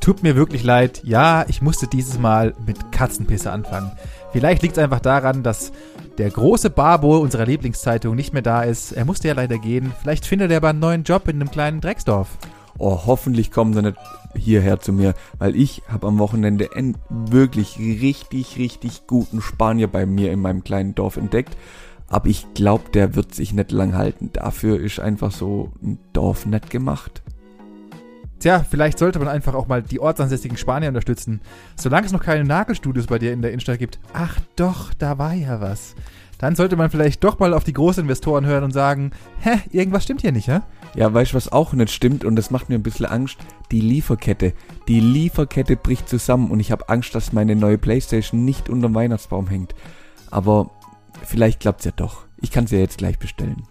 Tut mir wirklich leid. Ja, ich musste dieses Mal mit Katzenpisse anfangen. Vielleicht liegt es einfach daran, dass der große Barbo unserer Lieblingszeitung nicht mehr da ist. Er musste ja leider gehen. Vielleicht findet er aber einen neuen Job in einem kleinen Drecksdorf. Oh, hoffentlich kommen sie nicht hierher zu mir, weil ich habe am Wochenende einen wirklich richtig, richtig guten Spanier bei mir in meinem kleinen Dorf entdeckt. Aber ich glaube, der wird sich nicht lang halten. Dafür ist einfach so ein Dorf nicht gemacht. Tja, vielleicht sollte man einfach auch mal die ortsansässigen Spanier unterstützen. Solange es noch keine Nagelstudios bei dir in der Innenstadt gibt. Ach doch, da war ja was. Dann sollte man vielleicht doch mal auf die Großinvestoren hören und sagen, hä, irgendwas stimmt hier nicht, hä? Ja, weißt du, was auch nicht stimmt und das macht mir ein bisschen Angst? Die Lieferkette. Die Lieferkette bricht zusammen und ich habe Angst, dass meine neue Playstation nicht unterm Weihnachtsbaum hängt. Aber vielleicht klappt's ja doch. Ich kann sie ja jetzt gleich bestellen.